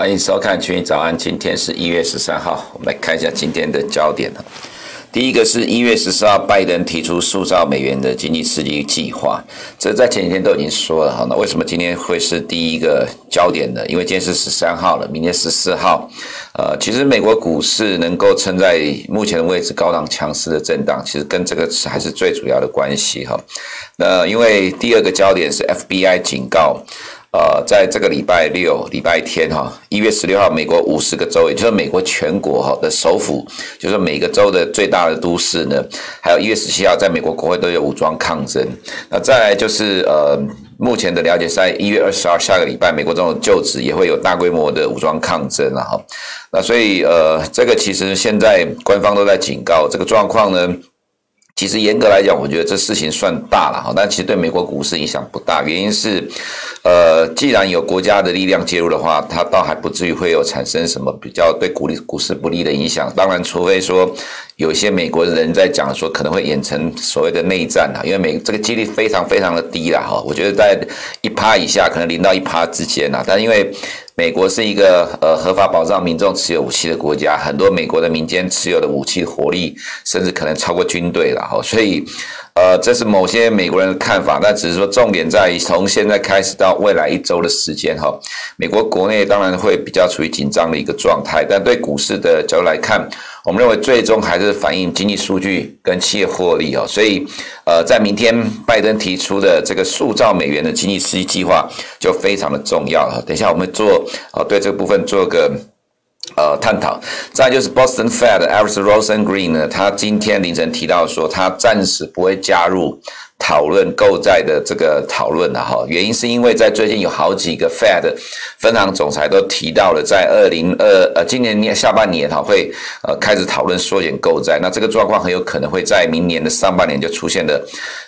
欢迎收看《群益早安》，今天是一月十三号，我们来看一下今天的焦点。第一个是一月十四号，拜登提出塑造美元的经济刺激计划，这在前几天都已经说了哈。那为什么今天会是第一个焦点呢？因为今天是十三号了，明天十四号。呃，其实美国股市能够撑在目前的位置高档强势的震荡，其实跟这个还是最主要的关系哈。那因为第二个焦点是 FBI 警告。呃，在这个礼拜六、礼拜天哈，一月十六号，美国五十个州，也就是美国全国哈的首府，就是每个州的最大的都市呢，还有一月十七号，在美国国会都有武装抗争。那再来就是呃，目前的了解，在一月二十号下个礼拜，美国总统就职也会有大规模的武装抗争了哈。那所以呃，这个其实现在官方都在警告这个状况呢。其实严格来讲，我觉得这事情算大了哈，但其实对美国股市影响不大。原因是，呃，既然有国家的力量介入的话，它倒还不至于会有产生什么比较对股利股市不利的影响。当然，除非说有一些美国人在讲说可能会演成所谓的内战啊，因为美这个几率非常非常的低了哈。我觉得在一趴以下，可能零到一趴之间啊，但因为。美国是一个呃合法保障民众持有武器的国家，很多美国的民间持有的武器火力甚至可能超过军队了哈，所以呃这是某些美国人的看法，但只是说重点在于从现在开始到未来一周的时间哈，美国国内当然会比较处于紧张的一个状态，但对股市的角度来看。我们认为最终还是反映经济数据跟企业获利哦，所以呃，在明天拜登提出的这个塑造美元的经济刺激计划就非常的重要了。等一下我们做呃对这个部分做个呃探讨。再就是 Boston Fed Alice Rosengreen 呢，他今天凌晨提到说，他暂时不会加入。讨论购债的这个讨论了哈，原因是因为在最近有好几个 Fed 分行总裁都提到了，在二零二呃今年年下半年哈会呃开始讨论缩减购债，那这个状况很有可能会在明年的上半年就出现的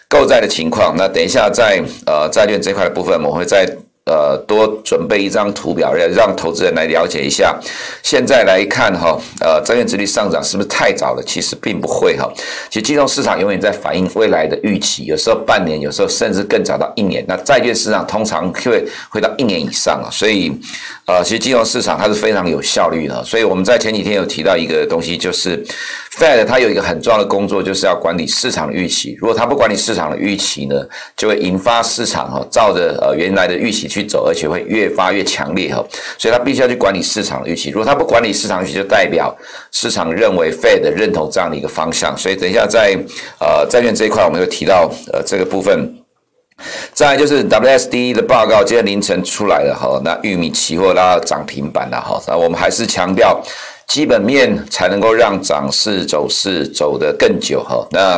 购债的情况。那等一下在呃债券这块的部分，我会在。呃，多准备一张图表，让让投资人来了解一下。现在来看哈，呃，债券殖率上涨是不是太早了？其实并不会哈。其实金融市场永远在反映未来的预期，有时候半年，有时候甚至更早到一年。那债券市场通常会会到一年以上啊，所以呃，其实金融市场它是非常有效率的。所以我们在前几天有提到一个东西，就是 Fed 它有一个很重要的工作，就是要管理市场的预期。如果它不管理市场的预期呢，就会引发市场哈，照着呃原来的预期。去走，而且会越发越强烈哈，所以他必须要去管理市场的预期。如果他不管理市场预期，就代表市场认为 Fed 认同这样的一个方向。所以等一下在呃债券这一块，我们会提到呃这个部分。再就是 WSD 的报告，今天凌晨出来了哈，那玉米期货拉到涨停板了哈，那我们还是强调。基本面才能够让涨势走势走得更久哈。那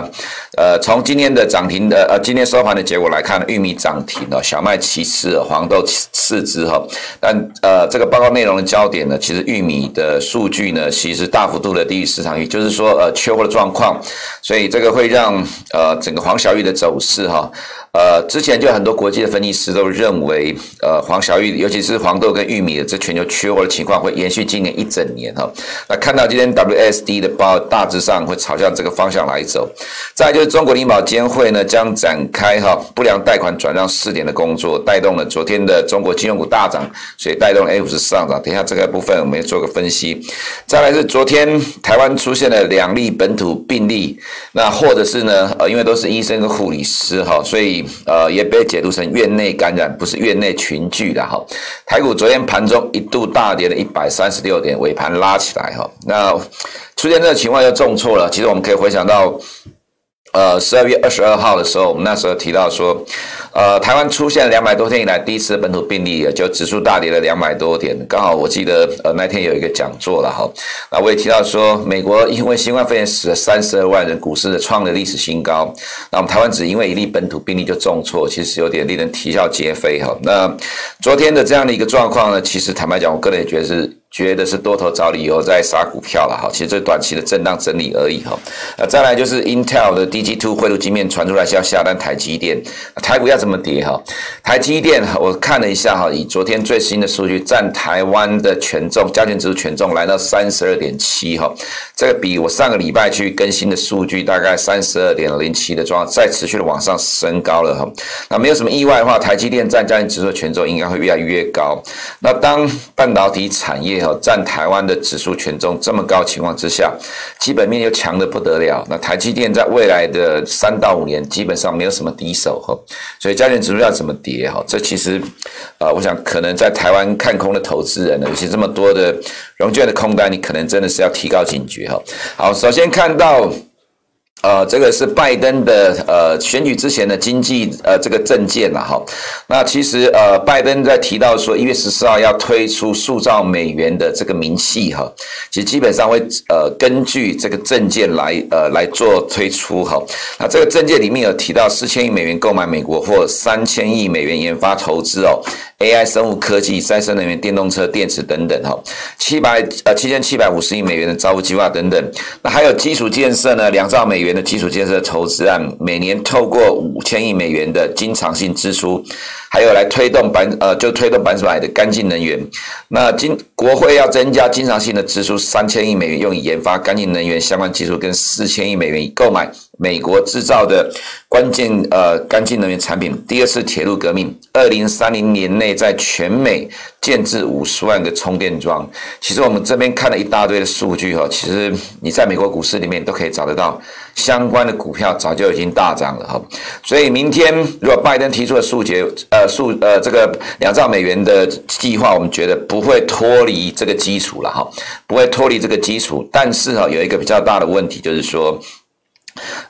呃，从今天的涨停的呃，今天收盘的结果来看，玉米涨停了，小麦其次，黄豆次之哈。但呃，这个报告内容的焦点呢，其实玉米的数据呢，其实大幅度的低于市场预，就是说呃，缺货的状况，所以这个会让呃整个黄小玉的走势哈。呃，之前就很多国际的分析师都认为，呃，黄小玉，尤其是黄豆跟玉米的这全球缺货的情况会延续今年一整年哈。那看到今天 WSD 的报，大致上会朝向这个方向来走。再就是中国银保监会呢将展开哈不良贷款转让试点的工作，带动了昨天的中国金融股大涨，所以带动 A 股是上涨。等一下这个部分我们也做个分析。再来是昨天台湾出现了两例本土病例，那或者是呢，呃，因为都是医生跟护理师哈，所以。呃，也被解读成院内感染，不是院内群聚的哈。台股昨天盘中一度大跌了一百三十六点，尾盘拉起来哈。那出现这个情况又重挫了。其实我们可以回想到。呃，十二月二十二号的时候，我们那时候提到说，呃，台湾出现两百多天以来第一次本土病例，就指数大跌了两百多点。刚好我记得，呃，那天有一个讲座了哈。那我也提到说，美国因为新冠肺炎死了三十二万人，股市的创了历史新高。那我们台湾只因为一例本土病例就重挫，其实有点令人啼笑皆非哈。那昨天的这样的一个状况呢，其实坦白讲，我个人也觉得是。觉得是多头找理由在杀股票了哈，其实这短期的震荡整理而已哈。那再来就是 Intel 的 DG2 汇入晶片传出来是要下单台积电，台股要怎么跌哈？台积电我看了一下哈，以昨天最新的数据，占台湾的权重，加权指数权重来到三十二点七哈，这个比我上个礼拜去更新的数据大概三十二点零七的状况，再持续的往上升高了哈。那没有什么意外的话，台积电占加权指数的权重应该会越来越高。那当半导体产业占台湾的指数权重这么高情况之下，基本面又强的不得了。那台积电在未来的三到五年基本上没有什么敌手哈，所以加权指数要怎么跌哈？这其实啊，我想可能在台湾看空的投资人呢，尤其这么多的融券的空单，你可能真的是要提高警觉哈。好，首先看到。呃，这个是拜登的呃选举之前的经济呃这个政见了哈。那其实呃拜登在提到说一月十四号要推出塑造美元的这个明细哈，其实基本上会呃根据这个政见来呃来做推出哈。那这个政见里面有提到四千亿美元购买美国或三千亿美元研发投资哦。AI 生物科技、再生能源、电动车、电池等等，哈，七百呃七千七百五十亿美元的招募计划等等，那还有基础建设呢，两兆美元的基础建设投资案，每年透过五千亿美元的经常性支出。还有来推动百呃，就推动百分之百的干净能源。那经国会要增加经常性的支出三千亿美元，用以研发干净能源相关技术，跟四千亿美元以购买美国制造的关键呃干净能源产品。第二次铁路革命，二零三零年内在全美建置五十万个充电桩。其实我们这边看了一大堆的数据哈，其实你在美国股市里面都可以找得到。相关的股票早就已经大涨了哈，所以明天如果拜登提出的数节呃数呃这个两兆美元的计划，我们觉得不会脱离这个基础了哈，不会脱离这个基础。但是哈，有一个比较大的问题就是说，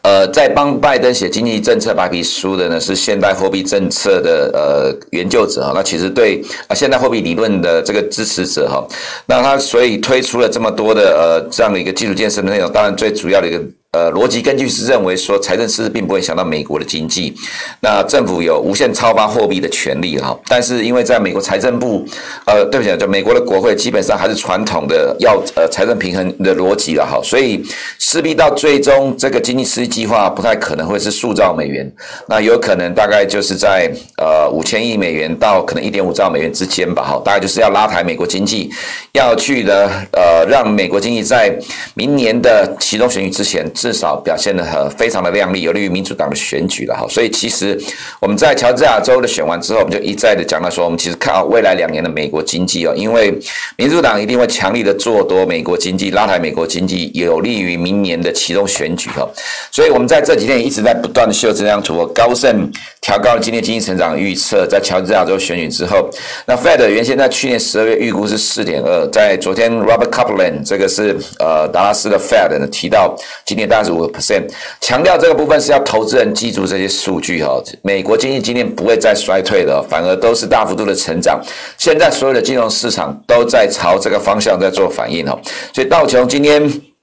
呃，在帮拜登写经济政策白皮书的呢是现代货币政策的呃研究者哈，那其实对啊现代货币理论的这个支持者哈，那他所以推出了这么多的呃这样的一个基础建设的内容，当然最主要的一个。呃，逻辑根据是认为说，财政赤字并不会影响到美国的经济，那政府有无限超发货币的权利哈。但是因为在美国财政部，呃，对不起，就美国的国会基本上还是传统的要呃财政平衡的逻辑了哈，所以势必到最终这个经济刺激计划不太可能会是数兆美元，那有可能大概就是在呃五千亿美元到可能一点五兆美元之间吧哈，大概就是要拉抬美国经济，要去的呃让美国经济在明年的其中选举之前。至少表现得很非常的亮丽，有利于民主党的选举了哈。所以其实我们在乔治亚州的选完之后，我们就一再的讲到说，我们其实看好未来两年的美国经济哦，因为民主党一定会强力的做多美国经济，拉抬美国经济，有利于明年的其中选举哈。所以我们在这几天一直在不断的秀这张图，高盛调高了今年经济成长预测，在乔治亚州选举之后，那 Fed 原先在去年十二月预估是四点二，在昨天 Robert Kaplan 这个是呃达拉斯的 Fed 呢提到今年。三十五个 percent，强调这个部分是要投资人记住这些数据哈。美国经济今天不会再衰退了，反而都是大幅度的成长。现在所有的金融市场都在朝这个方向在做反应哈，所以道琼今天。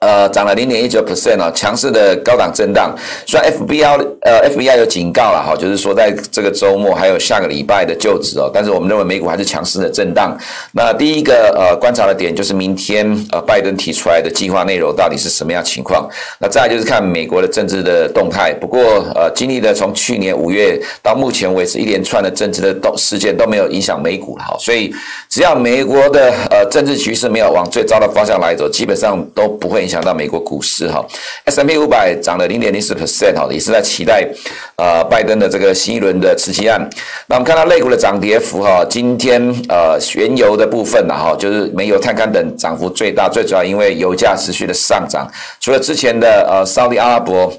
呃，涨了零点一九 percent 哦，强势的高档震荡。虽然 FBI 呃 FBI 有警告了哈，就是说在这个周末还有下个礼拜的就职哦，但是我们认为美股还是强势的震荡。那第一个呃观察的点就是明天呃拜登提出来的计划内容到底是什么样情况？那再就是看美国的政治的动态。不过呃，经历了从去年五月到目前为止一连串的政治的动事件都没有影响美股了哈，所以只要美国的呃政治局势没有往最糟的方向来走，基本上都不会。影响到美国股市哈，S M P 五百涨了零点零四 percent 哈，也是在期待呃拜登的这个新一轮的刺激案。那我们看到类股的涨跌幅哈，今天呃原油的部分呢哈，就是煤油、探勘等涨幅最大，最主要因为油价持续的上涨。除了之前的呃沙特阿拉伯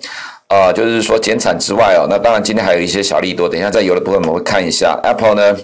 呃就是说减产之外哦，那当然今天还有一些小利多。等一下在油的部分我们会看一下 Apple 呢。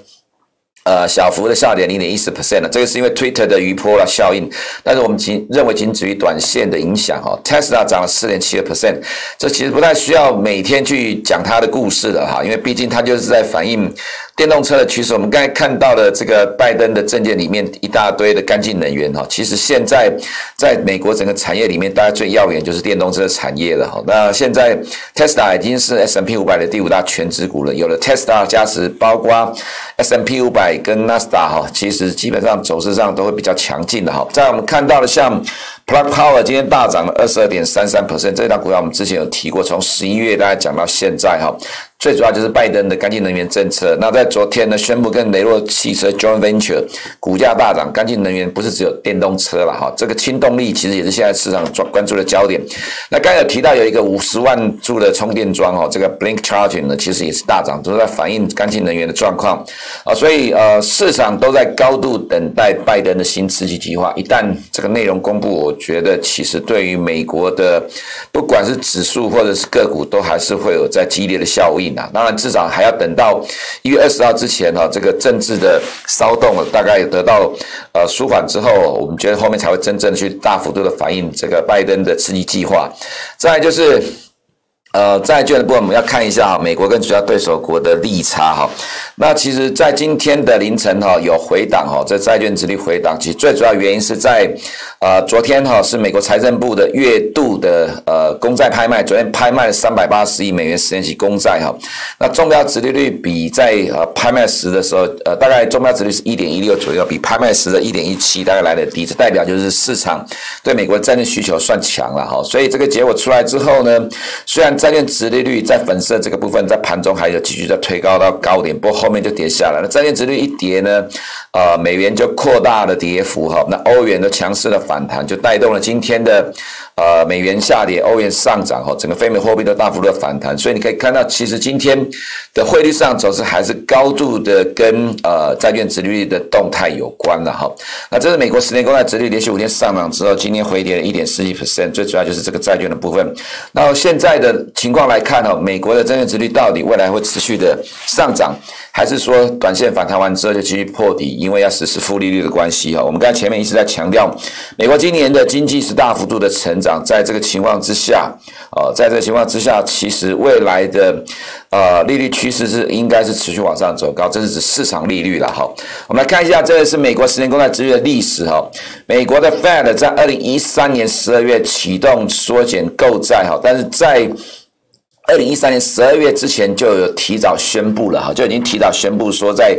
呃，小幅的下跌零点一四 percent 了，这个是因为 Twitter 的余波了效应，但是我们仅认为仅止于短线的影响哈。Tesla 涨了四点七个 percent，这其实不太需要每天去讲它的故事的哈，因为毕竟它就是在反映电动车的趋势，我们刚才看到的这个拜登的政见里面一大堆的干净能源哈，其实现在在美国整个产业里面，大家最耀眼就是电动车产业了哈。那现在 Tesla 已经是 S M P 五百的第五大全值股了，有了 Tesla 加持，包括 S M P 五百跟 Nasda 哈，其实基本上走势上都会比较强劲的哈。在我们看到的像 Plug Power 今天大涨了二十二点三三 percent，这一档股票我们之前有提过，从十一月大家讲到现在哈。最主要就是拜登的干净能源政策。那在昨天呢，宣布跟雷诺汽车 joint venture，股价大涨。干净能源不是只有电动车了哈，这个氢动力其实也是现在市场关注的焦点。那刚才有提到有一个五十万柱的充电桩哦，这个 Blink Charging 呢，其实也是大涨，都是在反映干净能源的状况啊。所以呃，市场都在高度等待拜登的新刺激计划。一旦这个内容公布，我觉得其实对于美国的不管是指数或者是个股，都还是会有在激烈的效应。当然，至少还要等到一月二十号之前哈，这个政治的骚动大概得到呃舒缓之后，我们觉得后面才会真正去大幅度的反映这个拜登的刺激计划。再就是。呃，债券的部分我们要看一下哈，美国跟主要对手国的利差哈。那其实，在今天的凌晨哈，有回档哈，这债券殖利率回档，其实最主要原因是在呃昨天哈，是美国财政部的月度的呃公债拍卖，昨天拍卖了三百八十亿美元十年期公债哈。那中标殖利率比在呃拍卖时的时候，呃大概中标殖利率是一点一六左右，比拍卖时的一点一七大概来的低，这代表就是市场对美国债券需求算强了哈。所以这个结果出来之后呢，虽然债券殖利率在粉色这个部分，在盘中还有继续在推高到高点，不过后面就跌下来了。债券殖利率一跌呢，呃，美元就扩大了跌幅哈。那欧元的强势的反弹，就带动了今天的呃美元下跌，欧元上涨哈，整个非美货币都大幅度的反弹。所以你可以看到，其实今天的汇率上走势还是高度的跟呃债券殖利率的动态有关的哈。那这是美国十年公债殖利率连续五天上涨之后，今天回跌了一点四一 percent，最主要就是这个债券的部分。那现在的情况来。看哦，美国的债券殖率到底未来会持续的上涨，还是说短线反弹完之后就继续破底？因为要实施负利率的关系哈。我们刚才前面一直在强调，美国今年的经济是大幅度的成长，在这个情况之下，呃，在这个情况之下，其实未来的呃利率趋势是应该是持续往上走高，这是指市场利率了哈。我们来看一下，这个是美国十年公债殖利率的历史哈。美国的 Fed 在二零一三年十二月启动缩减购债哈，但是在二零一三年十二月之前就有提早宣布了哈，就已经提早宣布说在。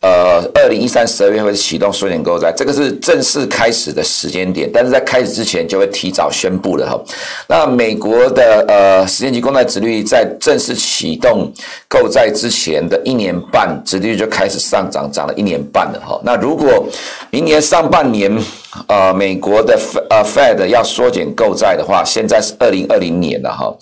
呃，二零一三十二月会启动缩减购债，这个是正式开始的时间点，但是在开始之前就会提早宣布了哈。那美国的呃十年期公债殖率在正式启动购债之前的一年半，殖率就开始上涨，涨了一年半了哈。那如果明年上半年呃美国的呃 Fed 要缩减购债的话，现在是二零二零年了哈。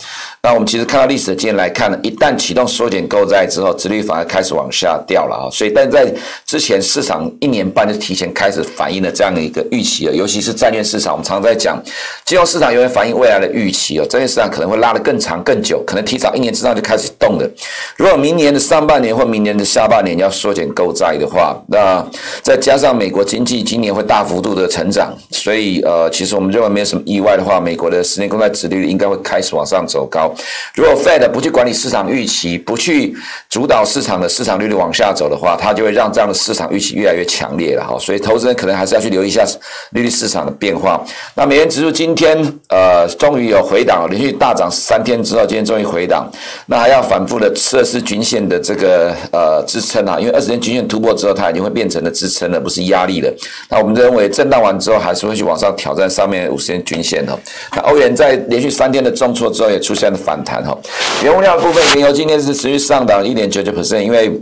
那我们其实看到历史的经验来看呢，一旦启动缩减购债之后，殖利率反而开始往下掉了啊。所以，但在之前市场一年半就提前开始反映了这样的一个预期了，尤其是债券市场，我们常在讲，金融市场永远反映未来的预期哦，债券市场可能会拉得更长更久，可能提早一年之上就开始动了。如果明年的上半年或明年的下半年要缩减购债的话，那再加上美国经济今年会大幅度的成成长，所以呃，其实我们认为没有什么意外的话，美国的十年公债殖利率应该会开始往上走高。如果 Fed 不去管理市场预期，不去主导市场的市场利率往下走的话，它就会让这样的市场预期越来越强烈了哈，所以投资人可能还是要去留意一下利率市场的变化。那美元指数今天呃终于有回档，连续大涨三天之后，今天终于回档，那还要反复的测试均线的这个呃支撑啊，因为二十天均线突破之后，它已经会变成了支撑了，不是压力了。那我们认为震荡完之后，还是会去往上挑战上面五十天均线哈。那欧元在连续三天的重挫之后，也出现了反弹哈。原物料部分，原油今天是持续上涨一点九九 percent，因为。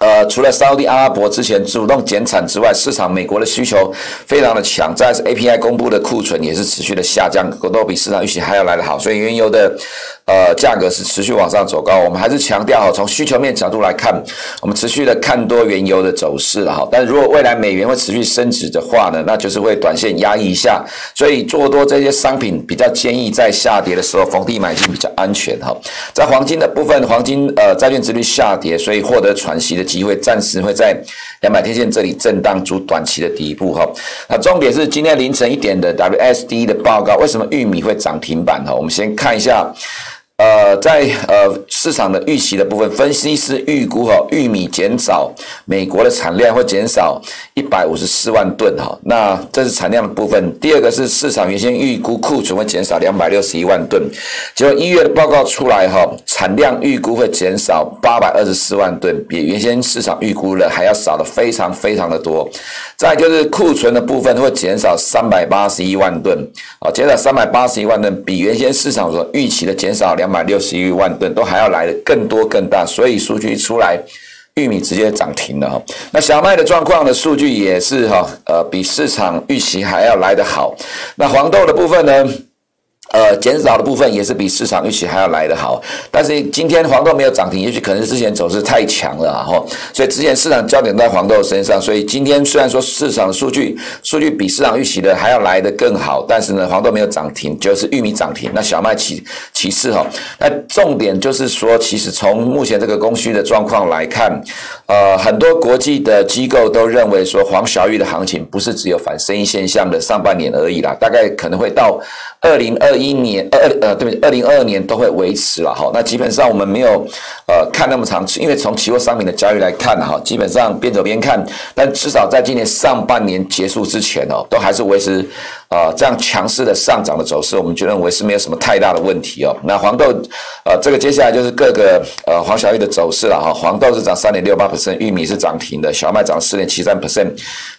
呃，除了沙特阿拉伯之前主动减产之外，市场美国的需求非常的强。再是 API 公布的库存也是持续的下降，都比市场预期还要来得好，所以原油的呃价格是持续往上走高。我们还是强调哈，从需求面角度来看，我们持续的看多原油的走势了哈。但如果未来美元会持续升值的话呢，那就是会短线压抑一下。所以做多这些商品比较建议在下跌的时候逢低买进比较安全哈。在黄金的部分，黄金呃债券殖利率下跌，所以获得喘息的。机会暂时会在两百天线这里震荡，筑短期的底部哈。那重点是今天凌晨一点的 WSD 的报告，为什么玉米会涨停板哈？我们先看一下呃，在呃市场的预期的部分，分析师预估哈、哦，玉米减少，美国的产量会减少一百五十四万吨哈、哦。那这是产量的部分。第二个是市场原先预估库存会减少两百六十一万吨，结果一月的报告出来哈、哦，产量预估会减少八百二十四万吨，比原先市场预估的还要少的非常非常的多。再就是库存的部分会减少三百八十一万吨，啊，减少三百八十一万吨，比原先市场所预期的减少两。两百六十一万吨都还要来的更多更大，所以数据一出来，玉米直接涨停了哈。那小麦的状况的数据也是哈，呃，比市场预期还要来得好。那黄豆的部分呢？呃，减少的部分也是比市场预期还要来得好，但是今天黄豆没有涨停，也许可能之前走势太强了哈，所以之前市场焦点在黄豆身上，所以今天虽然说市场数据数据比市场预期的还要来得更好，但是呢，黄豆没有涨停，就是玉米涨停，那小麦其其次哈，那重点就是说，其实从目前这个供需的状况来看，呃，很多国际的机构都认为说黄小玉的行情不是只有反生意现象的上半年而已啦，大概可能会到二零二一年二呃对不对？二零二二年都会维持了哈。那基本上我们没有呃看那么长，因为从期货商品的交易来看哈，基本上边走边看。但至少在今年上半年结束之前哦，都还是维持呃这样强势的上涨的走势。我们就认为是没有什么太大的问题哦。那黄豆呃这个接下来就是各个呃黄小玉的走势了哈。黄豆是涨三点六八 percent，玉米是涨停的，小麦涨四点七三 percent。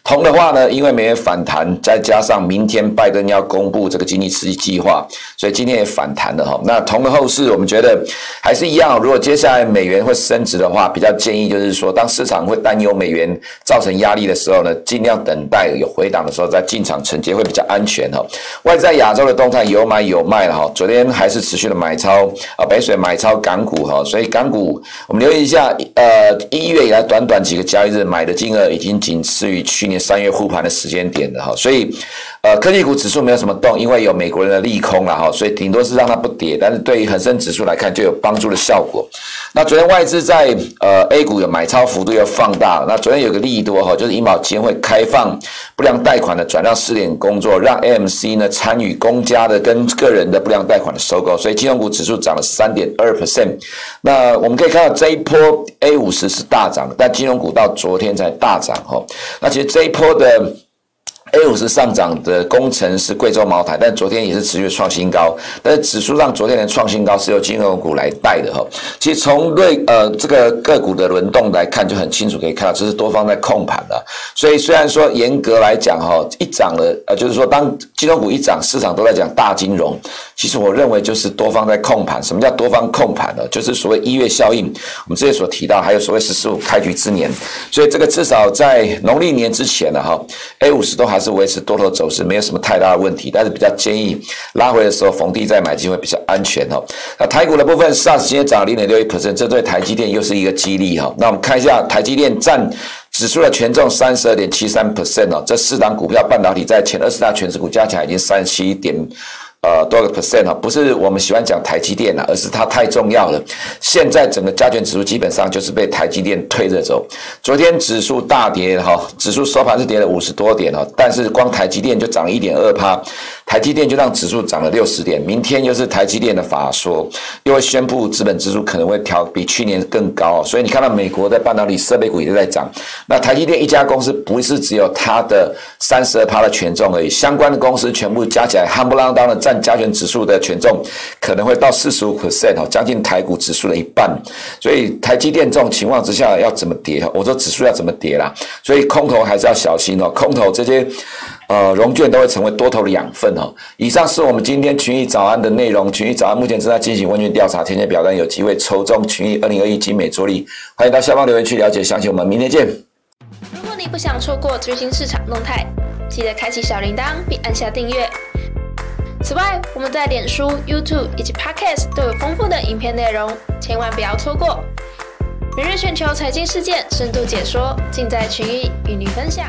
铜的话呢，因为美元反弹，再加上明天拜登要公布这个经济刺激计划。所以今天也反弹了哈，那铜的后市我们觉得还是一样。如果接下来在美元会升值的话，比较建议就是说，当市场会担忧美元造成压力的时候呢，尽量等待有回档的时候再进场承接会比较安全哈。外在亚洲的动态有买有卖了哈，昨天还是持续的买超啊，北水买超港股哈，所以港股我们留意一下，呃，一月以来短短几个交易日买的金额已经仅次于去年三月护盘的时间点了哈，所以。呃，科技股指数没有什么动，因为有美国人的利空了哈，所以顶多是让它不跌。但是对于恒生指数来看，就有帮助的效果。那昨天外资在呃 A 股有买超幅度又放大。那昨天有个利多哈，就是银保监会开放不良贷款的转让试点工作，让 M C 呢参与公家的跟个人的不良贷款的收购，所以金融股指数涨了三点二 percent。那我们可以看到这一波 A 五十是大涨的，但金融股到昨天才大涨哈。那其实这一波的。A 五十上涨的工程是贵州茅台，但昨天也是持续创新高。但是指数上昨天的创新高是由金融股来带的哈。其实从瑞呃这个个股的轮动来看就很清楚，可以看到这是多方在控盘的。所以虽然说严格来讲哈，一涨了呃就是说当金融股一涨，市场都在讲大金融。其实我认为就是多方在控盘。什么叫多方控盘呢？就是所谓一月效应，我们之前所提到，还有所谓十四五开局之年。所以这个至少在农历年之前呢哈，A 五十都还。是维持多头走势，没有什么太大的问题，但是比较建议拉回的时候逢低再买机会比较安全哦。那台股的部分，上时间涨零点六一 percent，这对台积电又是一个激励哈。那我们看一下台积电占指数的权重三十二点七三 percent 哦，这四档股票半导体在前二十大权值股加起来已经三十七点。呃，多个 percent 哈，不是我们喜欢讲台积电了，而是它太重要了。现在整个加权指数基本上就是被台积电推着走。昨天指数大跌哈，指数收盘是跌了五十多点哦，但是光台积电就涨一点二趴。台积电就让指数涨了六十点，明天又是台积电的法说，又会宣布资本支出可能会调比去年更高，所以你看到美国的半导体设备股也在涨。那台积电一家公司不是只有它的三十二趴的权重而已，相关的公司全部加起来，夯不啷当的占加权指数的权重可能会到四十五 percent 哦，将近台股指数的一半。所以台积电这种情况之下要怎么跌？我说指数要怎么跌啦？所以空头还是要小心哦，空头这些。呃，融券都会成为多头的养分哦。以上是我们今天群益早安的内容。群益早安目前正在进行问卷调查，填写表单有机会抽中群益二零二一精美桌历。欢迎到下方留言区了解详情。我们明天见。如果你不想错过最新市场动态，记得开启小铃铛并按下订阅。此外，我们在脸书、YouTube 以及 Podcast 都有丰富的影片内容，千万不要错过。每日全球财经事件深度解说，尽在群益与你分享。